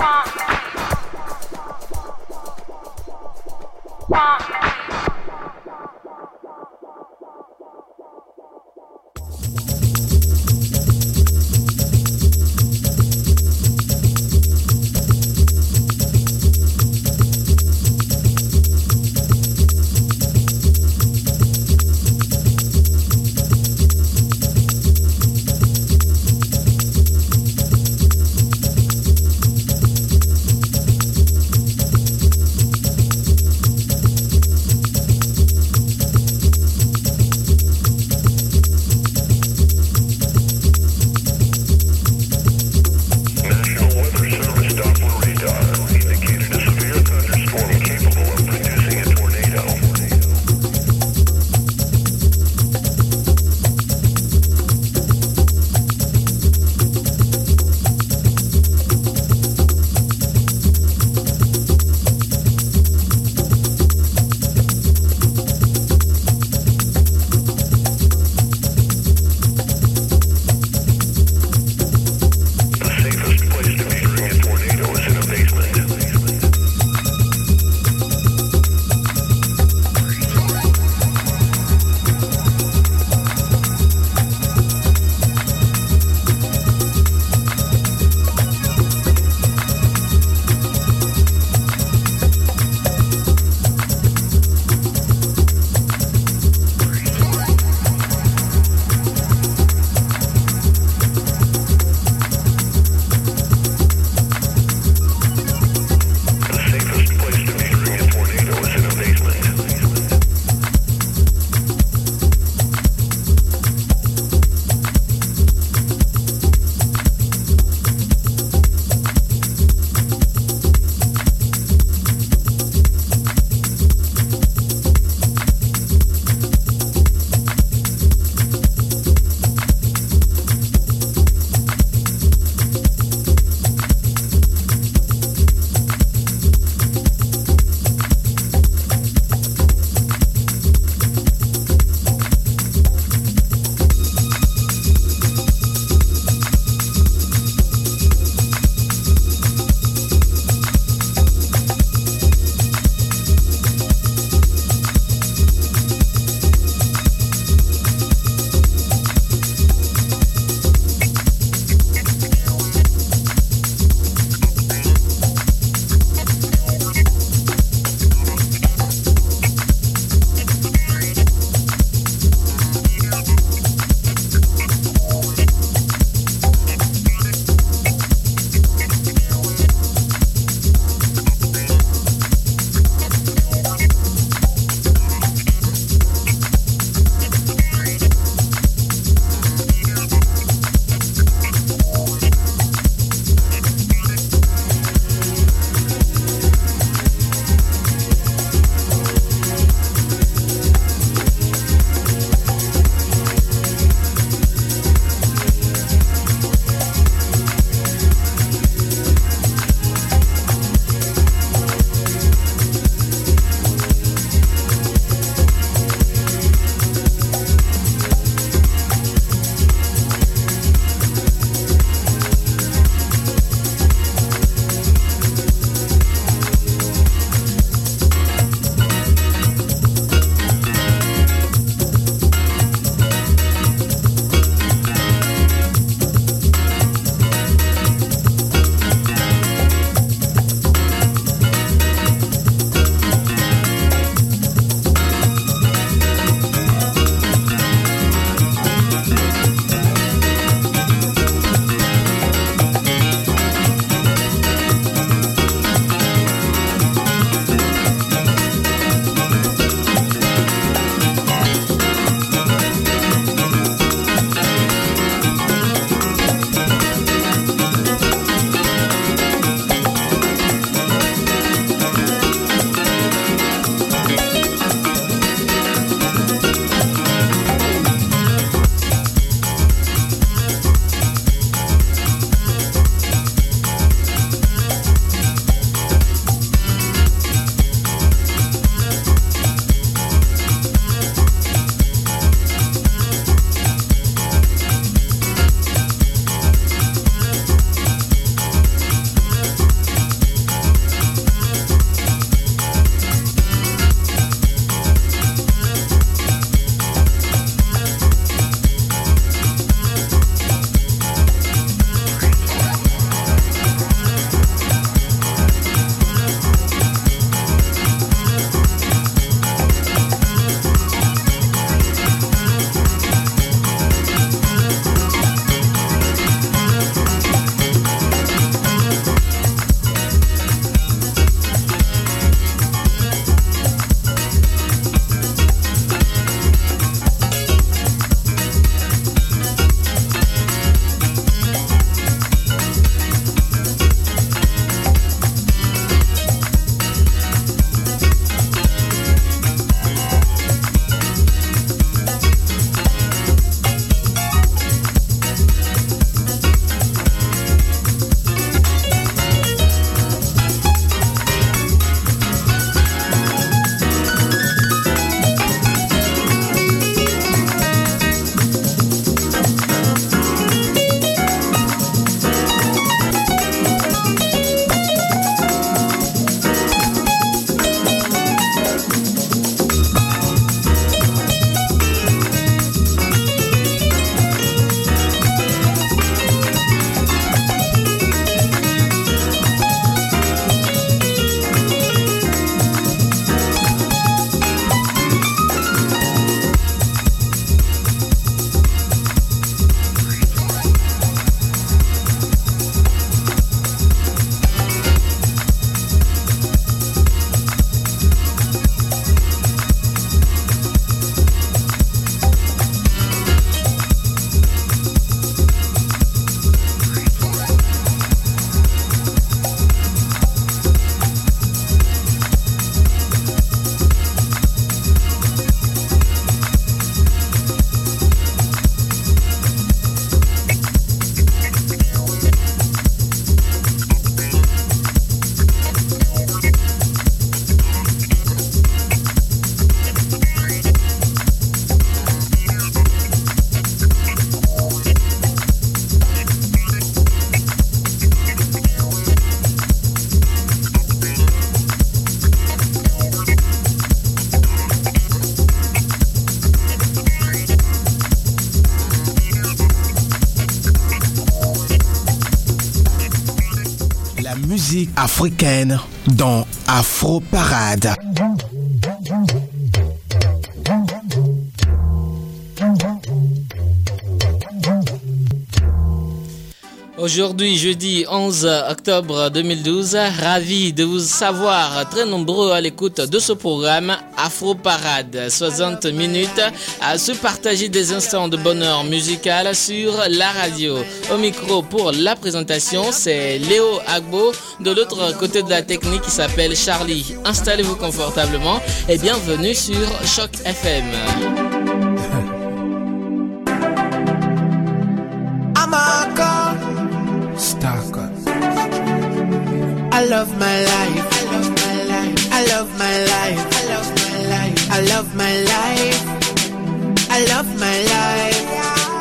Wow. Africaine dans Afro Parade. Aujourd'hui, jeudi 11 octobre 2012, ravi de vous savoir très nombreux à l'écoute de ce programme Afro Parade. 60 minutes à se partager des instants de bonheur musical sur la radio. Au micro pour la présentation, c'est Léo Agbo. De l'autre côté de la technique, qui s'appelle Charlie. Installez-vous confortablement et bienvenue sur Choc FM. I love my life. I love my life. I love my life. I love my life. I love my life. I love my life.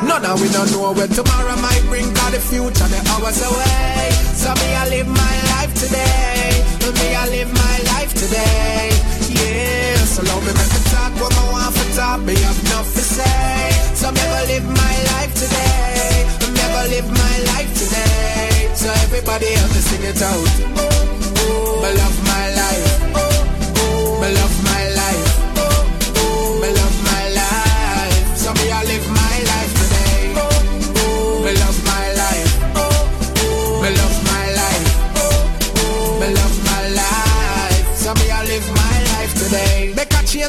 No, no, we don't know where tomorrow might bring, cause the future, the hours away. So me, I live my life today. Me, I live my life today. Yeah, so love me, make me talk what I want for talk. Me have enough to say. So me, I live my life today. Me, I live my life today. So everybody help me sing it out. Me love my life. Me love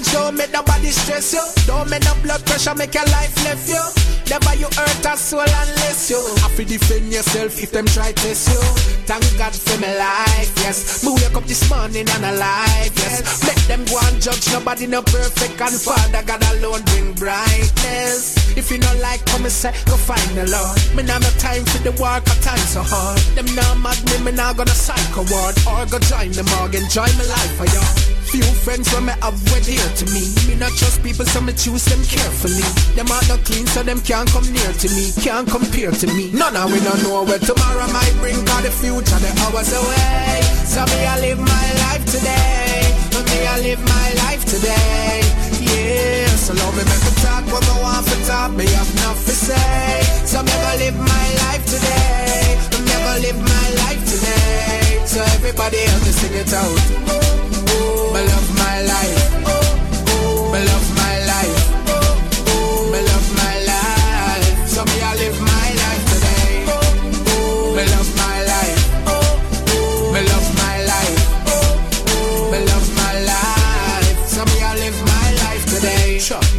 Change, don't make nobody stress you. Don't make no blood pressure, make your life left you. Never you hurt a soul unless you have to defend yourself if them try to test you. Thank God for my life, yes. Me wake up this morning and alive, yes. Make them go and judge nobody no perfect and Father God alone bring brightness. If you don't like come and say, go find the Lord. Me now no time for the work, I time so hard. Them now mad me, me now gonna psycho ward or go join the morgue, enjoy my life for y'all. Few friends when me have were dear to me. Me not trust people, so me choose them carefully. Them are not clean, so them can't come near to me, can't compare to me. None of we don't know where tomorrow might bring, cause the future, the hours away. So me, I live my life today. Me, I live my life today. Yeah, so love me, make me talk what I want for talk. Me have enough to say. So me, I live my life today. Me, I live my life today. So everybody help me sing it out.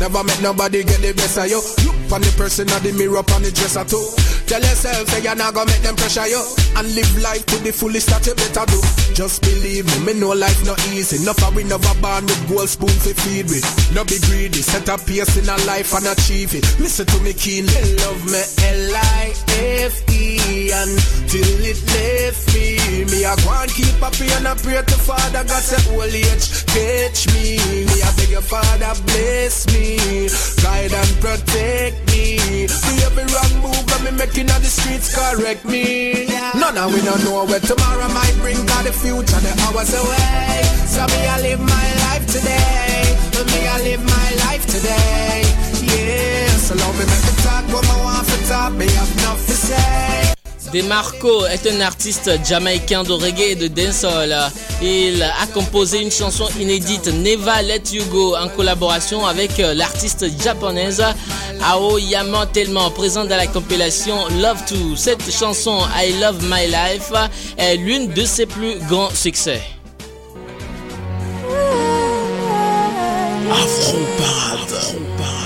Never make nobody get the best of you. Look on the person of the mirror on the dresser too. Tell yourself that you're not gonna make them pressure you. And live life to the fullest that you better do. Just believe me, me know life not easy. Enough of we never born with gold spoon for feed with. No be greedy, set a pace in a life and achieve it. Listen to me keenly. Love me L-I-F-E Until it left me Me a go and keep up and I pray to Father God say old age catch me. Me a beg your Father bless me. Guide and protect me. For every wrong move when me making on the streets correct me. None of we don't know where tomorrow might bring, cause the future, the hours away. So me, I live my life today. Me, I live my life today. Yeah, so love me, make me talk what I want to talk. Me Demarco est un artiste jamaïcain de reggae et de dancehall. Il a composé une chanson inédite Never Let You Go en collaboration avec l'artiste japonaise Aoyama Tellement présente dans la compilation Love To. Cette chanson I Love My Life est l'une de ses plus grands succès. Afro Parade. Afro Parade.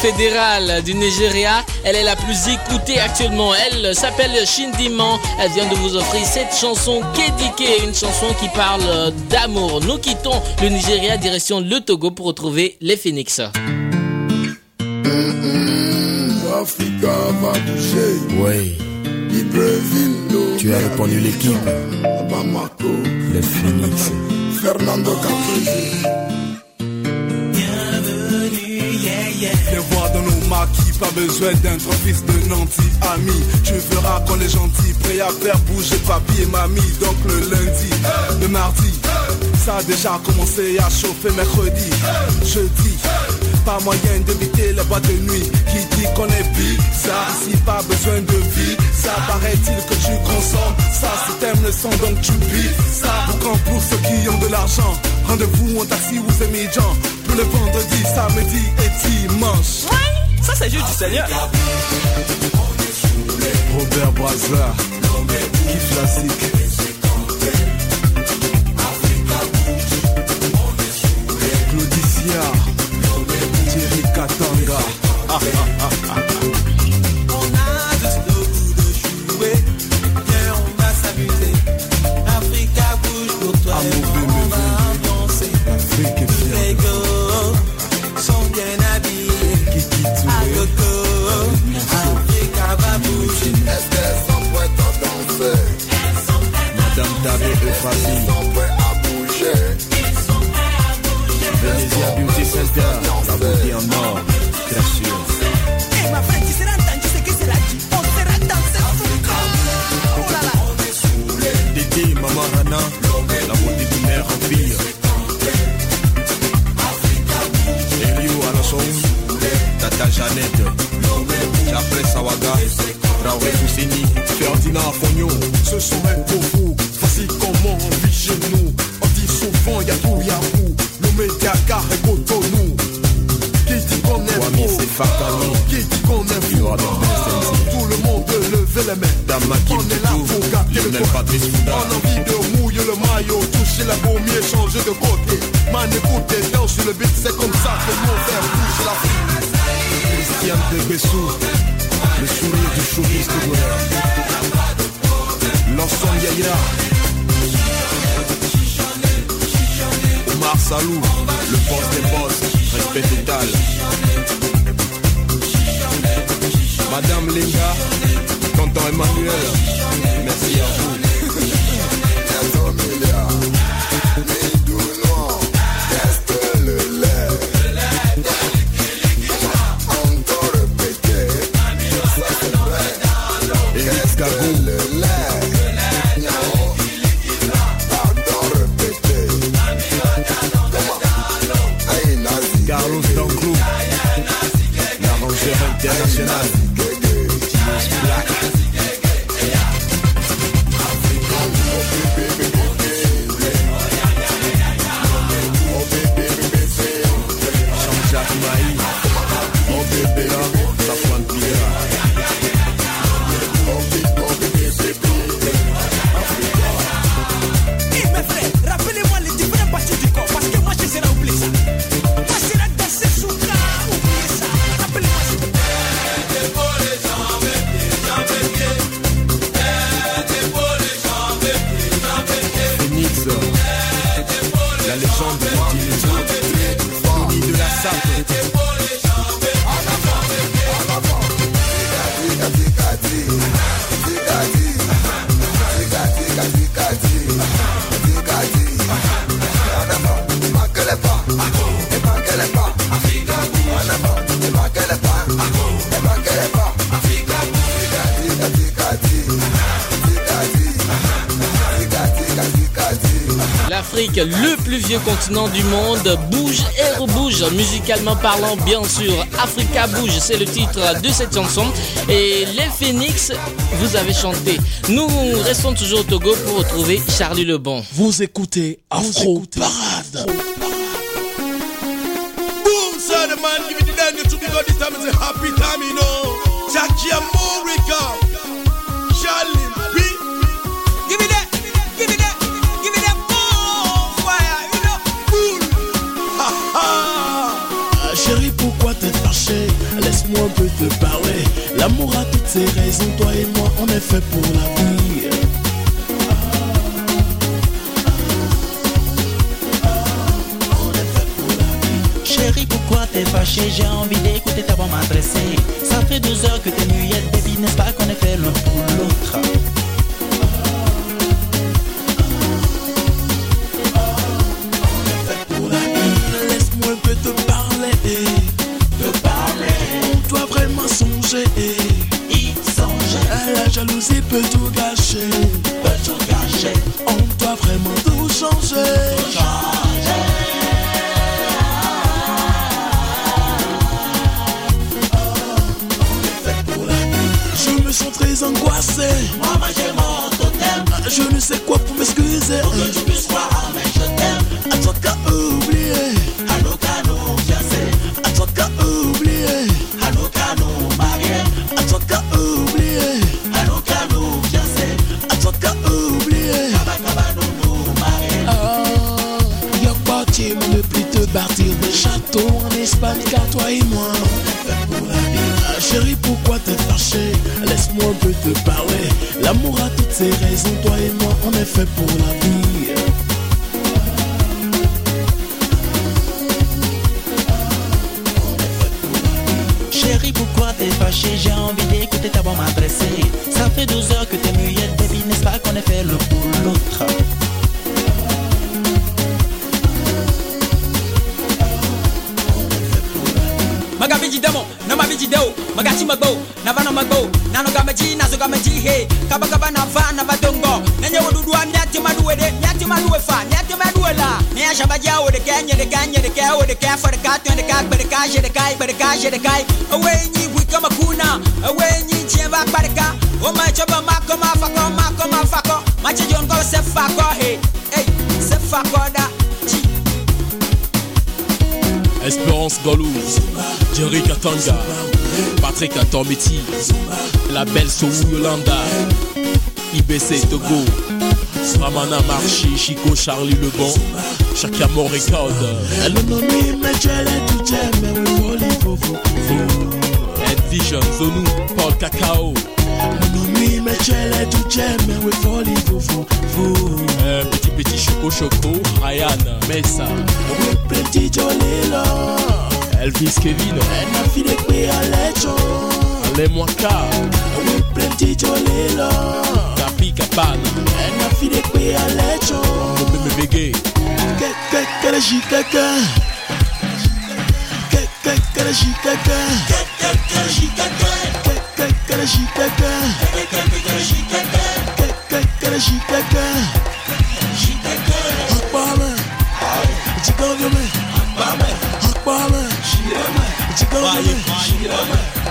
Fédérale du Nigeria. Elle est la plus écoutée actuellement. Elle s'appelle Shindiman. Elle vient de vous offrir cette chanson Kedike, une chanson qui parle d'amour. Nous quittons le Nigeria direction le Togo pour retrouver les Phoenix. Africa va bouger. Oui, Libreville, tu as répondu l'équipe. Les Phoenix. Fernando Caprese. Pas besoin d'être fils de nanti ami. Tu verras qu'on est gentil, prêt à faire bouger papi et mamie. Donc le lundi, le mardi, ça a déjà commencé à chauffer mercredi, jeudi. Pas moyen d'éviter les boîtes de nuit Qui dit qu'on est bizarre Si pas besoin de vie Ça paraît-il que tu consommes Ça si t'aimes le son donc tu vis Ça pour pour ceux qui ont de l'argent Rendez-vous en taxi ou Zémidjan Pour le vendredi, samedi et dimanche Ça, c'est juste du Seigneur. Robert Brazza Kiff classique Claudicia Thierry Katanga On a never see. A envie de mouiller le maillot Toucher la gomme et changer de côté. Man écoutez, danse sur le beat C'est comme ça que nous fait bouger la vie. Christian de Bessou Le sourire du showbiz togolais L'ensemble Yaya Omar Salou Le boss des boss Respect total. Madame Linga Tonton Emmanuel vieux continent du monde, bouge et rebouge, musicalement parlant bien sûr. Africa bouge, c'est le titre de cette chanson. Et les Phoenix, vous avez chanté. Nous restons toujours au Togo pour retrouver Charlie Lebon. Vous écoutez Afro Parade. Boom, sir, the man give it the danger to me, God, this time is a happy time, you know. Jackie America, Charlie Laisse-moi un peu te parler. L'amour a toutes ses raisons, toi et moi, on est fait pour la vie. Chérie, pourquoi t'es fâché J'ai envie d'écouter ta voix m'adresser. Ça fait 12 heures que t'es muette, baby, n'est-ce pas qu'on est fait l'un pour l'autre? Laisse-moi un peu te parler. La jalousie peut tout gâcher. peut tout gâcher. On doit vraiment tout changer. Je me sens très angoissé. Maman, j'ai mon totem. Je ne sais quoi pour m'excuser. Car toi et moi. Ah, Chérie, pourquoi t'es fâché Laisse-moi un peu te parler. L'amour a toutes ses raisons, toi et moi, on est fait pour la vie. Chérie, pourquoi t'es fâché J'ai envie d'écouter ta voix m'adresser. Ça fait 12 heures que t'es muette, baby, n'est-ce pas qu'on est fait l'un pour Magabeji demo, na mabiji deo, magachi magbo, na vana magbo, na no gamaji, na so gamaji he, kaba kaba na va na badongo, na nyewo dudu a nyati maduwe de, fa, nyati maduwe la, ne ya shabaja o de kenya de kenya de kaya o de for de katu de kaya de kaya bere kaya de kaya, awe nyi wi kama kuna, awe nyi chemba barika, o ma choba mako ma fako mako ma fako, ma chijon go se fako he, hey, se fako da. Espérance Galouz, Jerry Katanga, Patrick Atomiti, la belle Soou Yolanda, IBC Togo, Ramana Marchi, Chico Charlie Lebon, Chakamo Record, Vision, Zonou, Paul Cacao, Nomi mais tu es tout j'aime, mais oui, folie, faux, faux, faux. euh, Petit Petit Choco Choco, Ryan, Mesa, Oui, petit joli là. Elvis Kevin, Elle m'a filé pris à l'écho. Les Mwaka, Oui, petit joli là. Kapi Kapana, filé pris à l'écho. Mbebe Bege, Que le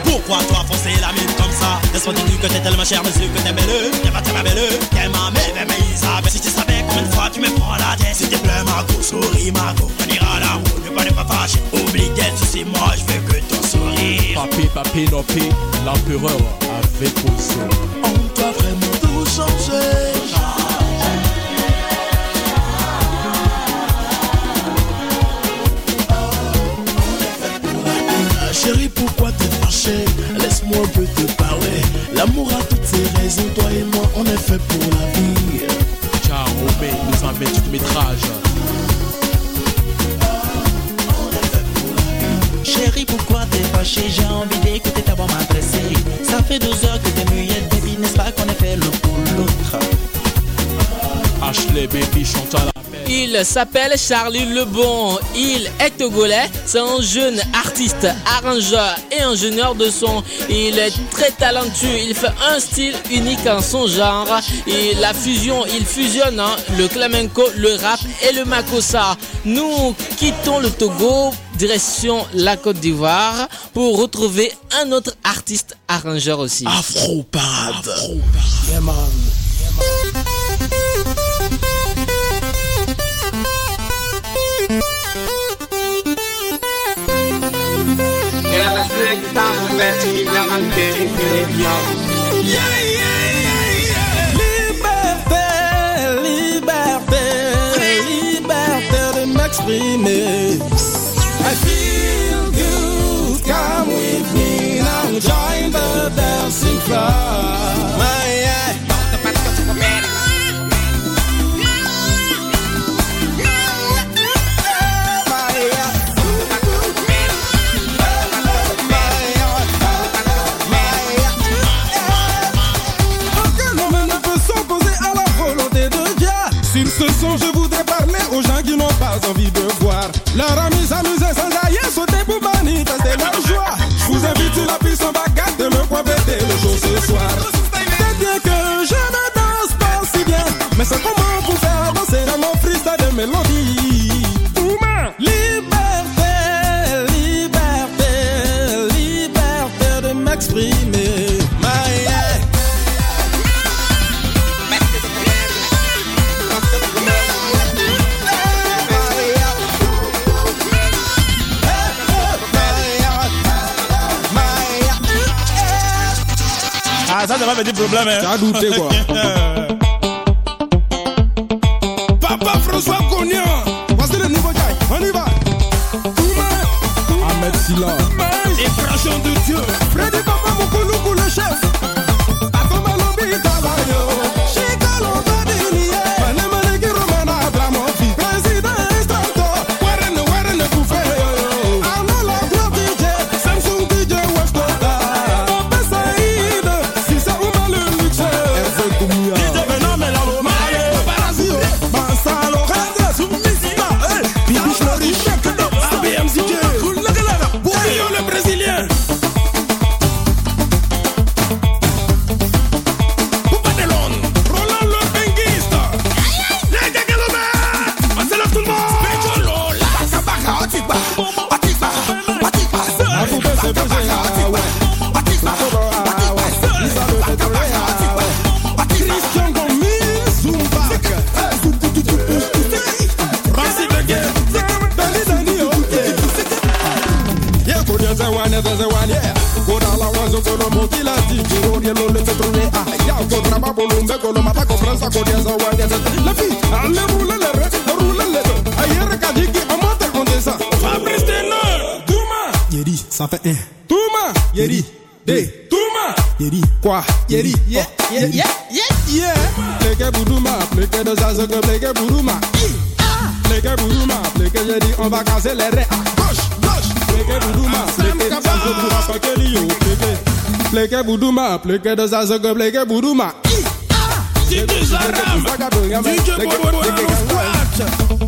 Pourquoi toi foncer la mine comme ça? Te que t'es tellement cher, monsieur, que t'es belle T'es pas tellement belle, qu'elle m'a mais Isabelle Si tu savais combien de fois tu me prends la tête Si t'es plein, Marco, souris, Marco On ira la route, fâcher Oublie d'être souci, moi je veux que ton sourire Papé Nopé, l'empereur avec Ozo. On doit vraiment tout changer. Ah, Chérie, pourquoi t'es fâché Laisse-moi un peu te parler. L'amour a toutes ses raisons, toi et moi, on est fait pour la vie. Ciao, Romé, nous emmène du métrage. Chérie, pourquoi t'es fâché J'ai envie d'écouter ta voix m'adresser. Ça fait 12 heures que t'es muette, baby, n'est-ce pas qu'on est fait l'un pour l'autre Ashley Baby chante à la. Il s'appelle Charlie Lebon. Il est togolais. C'est un jeune artiste, arrangeur et ingénieur de son. Il est très talentueux. Il fait un style unique en son genre. Et la fusion, il fusionne hein, le flamenco, le rap et le makossa. Nous quittons le Togo, direction la Côte d'Ivoire pour retrouver un autre artiste arrangeur aussi. Afro Parade. Yeah, man. Liberté, liberté, liberté de m'exprimer. join the dancing crowd. My mélodie. Ouma! Liberté, liberté, liberté de m'exprimer. Ah, ça, ça va des problèmes. Hein. T'as douté quoi bolumbe, mata ko fransa, la fi, alle roule le re, roule le ayer ka. Fabrice Tenor, Touma, Yeri, ça fait un. Touma, Yeri, Touma, Yeri, quoi, Yeri, yeah, yeah, yeah, yeah, yeah. Pleke Boudouma, pleke de que pleke Boudouma, Pleke Boudouma, pleke on va casser les raies, à gauche, gauche. Pleke Boudouma, pleke l'io, Boudouma, de pleke Boudouma. DJ Zaram, DJ Bobo, le squat.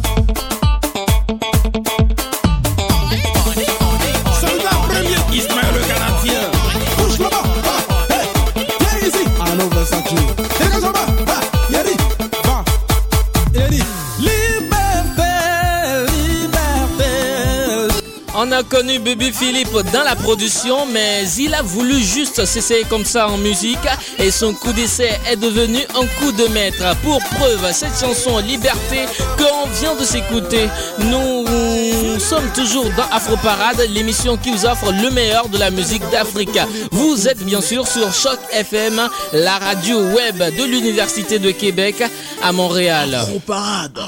Connu Baby Philippe dans la production, mais il a voulu juste s'essayer comme ça en musique et son coup d'essai est devenu un coup de maître. Pour preuve, cette chanson Liberté qu'on vient de s'écouter, nous sommes toujours dans Afro Parade, l'émission qui vous offre le meilleur de la musique d'Afrique. Vous êtes bien sûr sur Choc FM, la radio web de l'Université de Québec à Montréal. Afro Parade,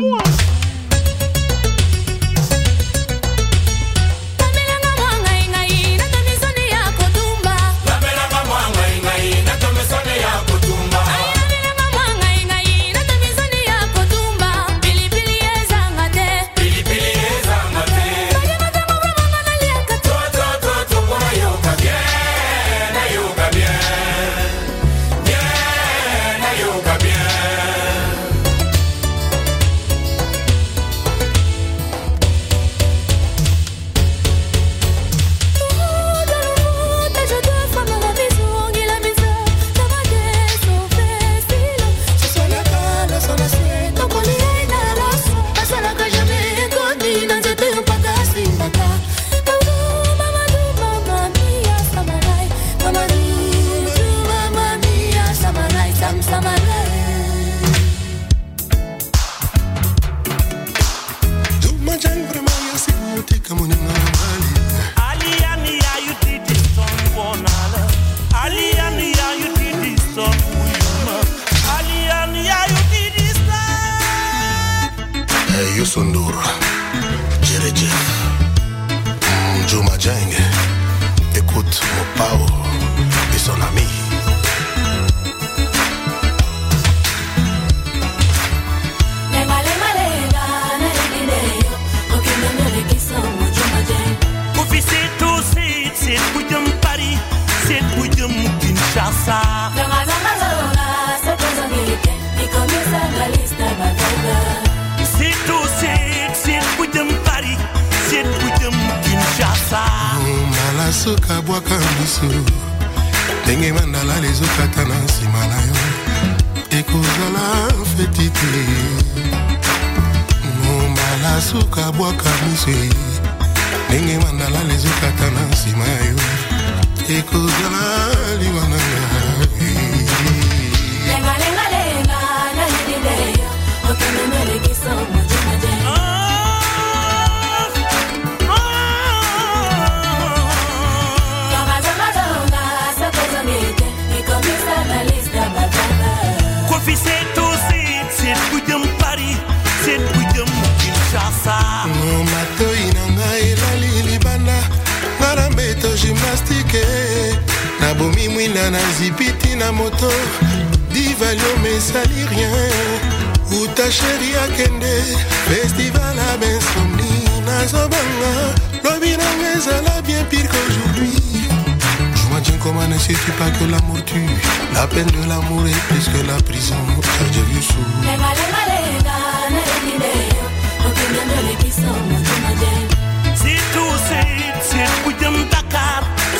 moi. Nabomi mwinda na zipiti na moto. Divaliom esali rien. Uta sheri akende. Festival a bensomni nazobanga lobi nanga ezala bien pire qu'aujourd'hui. Joue-moi comment ne sais-tu pas que l'amour tue. La peine de l'amour est plus que la prison. Lengalengalenga, nalilileyo, okenemelekisa mojumaje. C'est tout c'est c'est c'est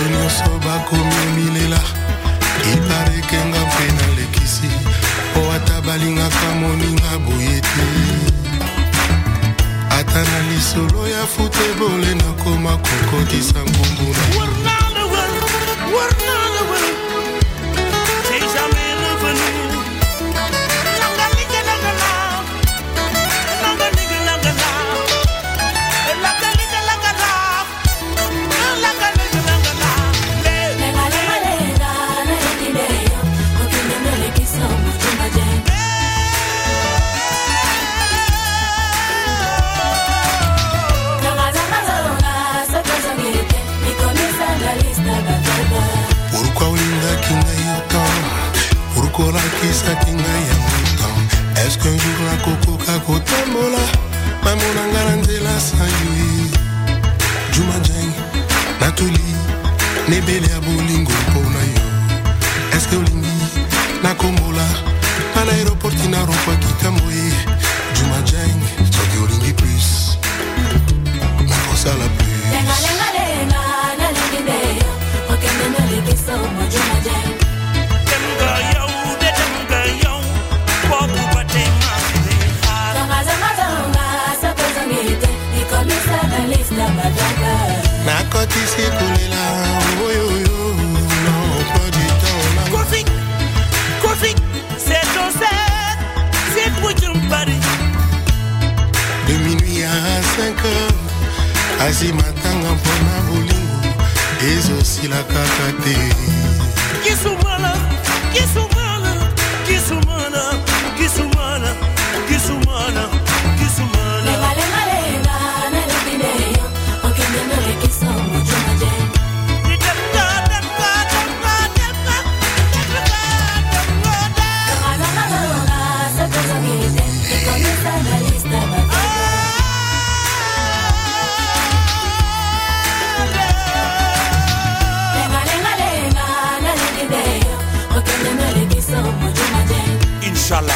bato nyonso bakomi omilela iparekenga mpe nalekisi po ata balingaka moninga boye te ata na lisolo ya futebole nakoma kokotisa nkombo na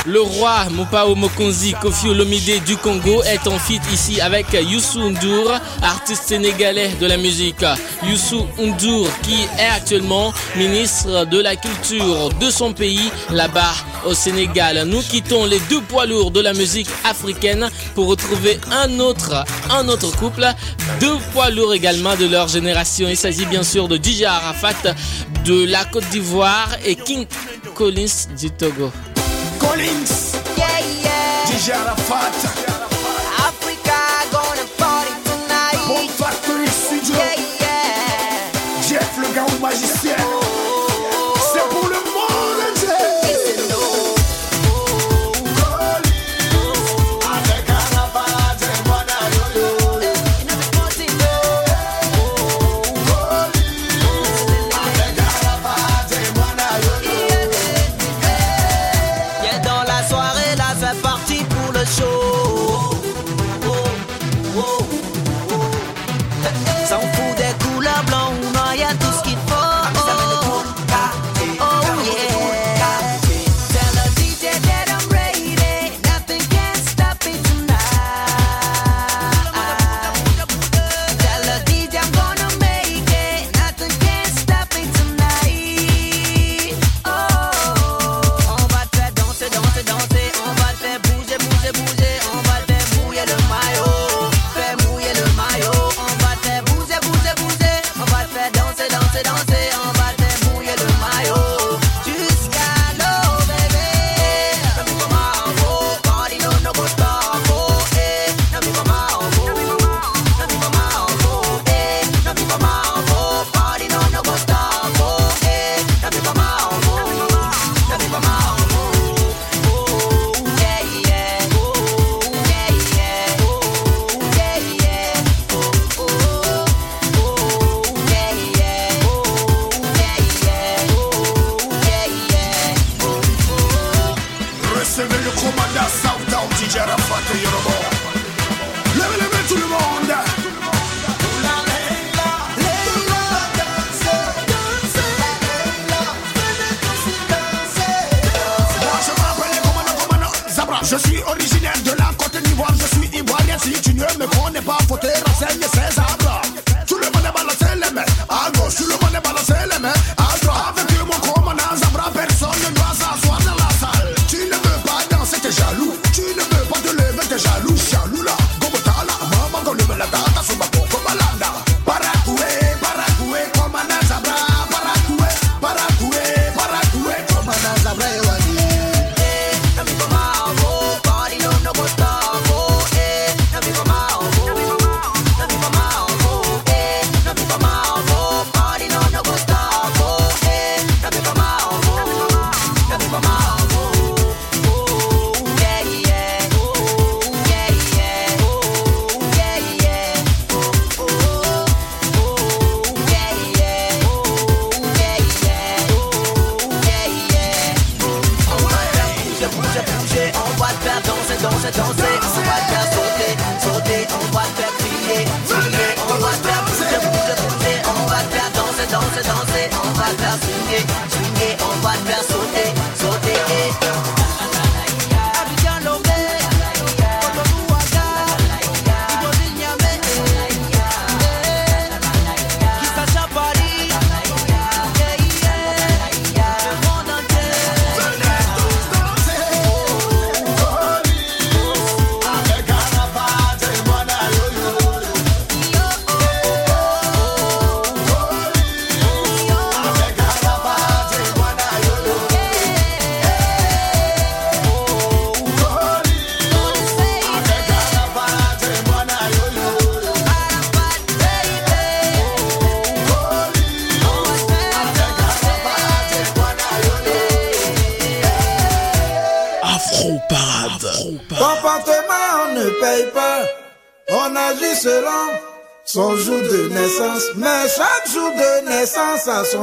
Le roi Mopao Mokonzi Kofi Olomide du Congo est en feat ici avec Youssou N'Dour, artiste sénégalais de la musique. Youssou N'Dour qui est actuellement ministre de la culture de son pays là-bas au Sénégal. Nous quittons les deux poids lourds de la musique africaine pour retrouver un autre, un autre couple, deux poids lourds également de leur génération. Il s'agit bien sûr de DJ Arafat de la Côte d'Ivoire et King Collins du Togo. Collins. Yeah, yeah. DJ Arafat.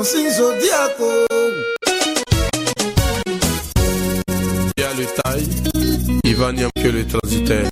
son signe zodiaco. Il y a le taille, Ivan n'y que le transitaire.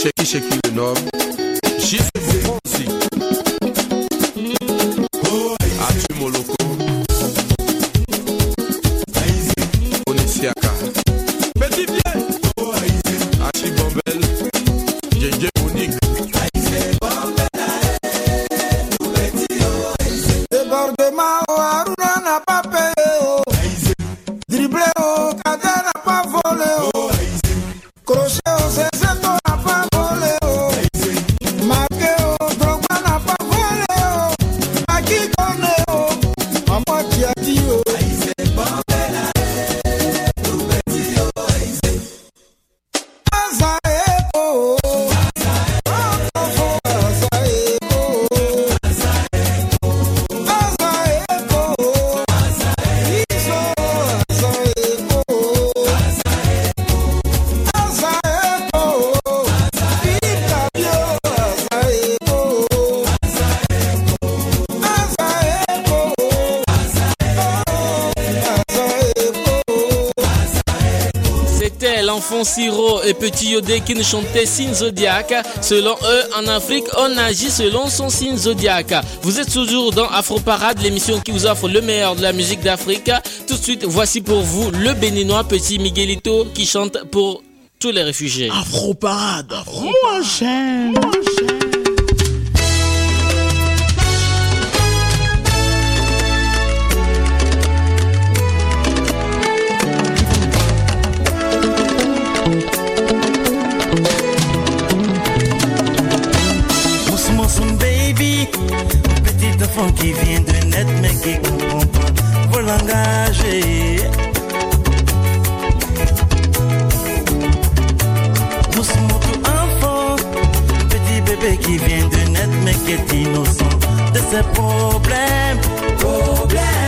shaky, shaky, you know. She's Tiodekin chantait signe zodiac. Selon eux, en Afrique, on agit selon son signe zodiac. Vous êtes toujours dans Afro Parade, l'émission qui vous offre le meilleur de la musique d'Afrique. Tout de suite, voici pour vous le béninois petit Miguelito qui chante pour tous les réfugiés. Afro Parade, Afro moi j'aime. zikumpa volangaje Mousmoutou enfant, petit bébé qui vient de naître mais qui est innocent de ses problèmes. Problèmes.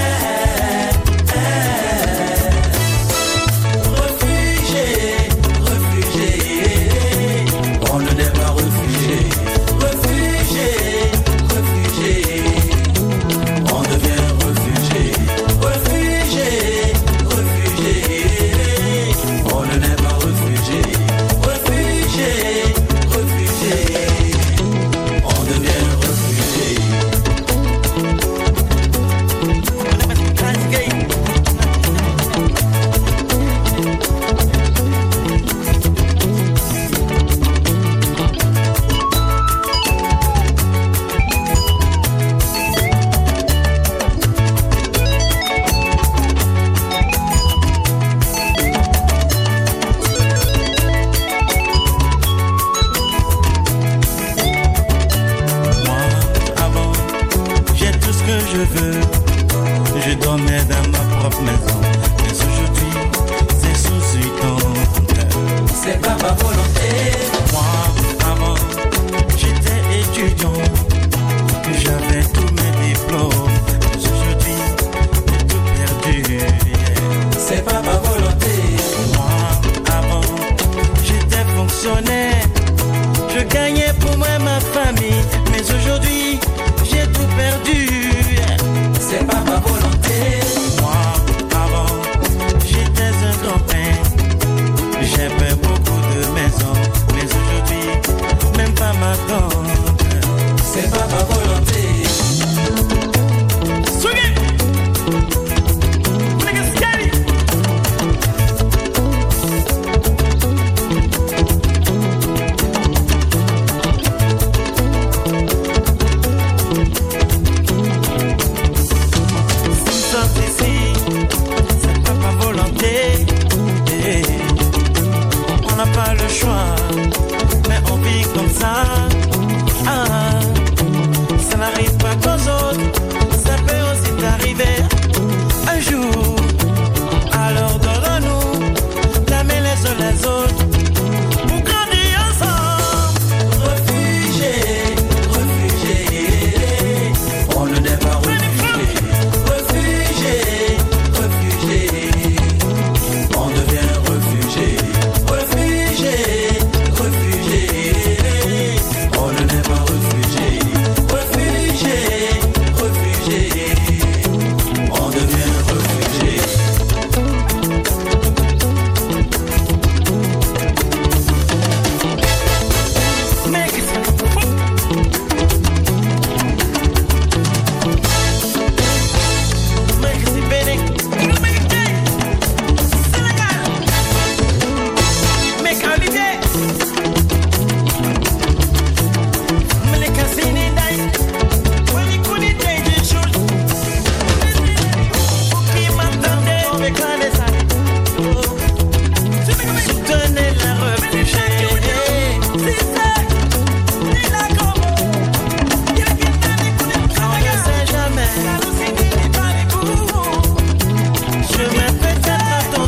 Papa,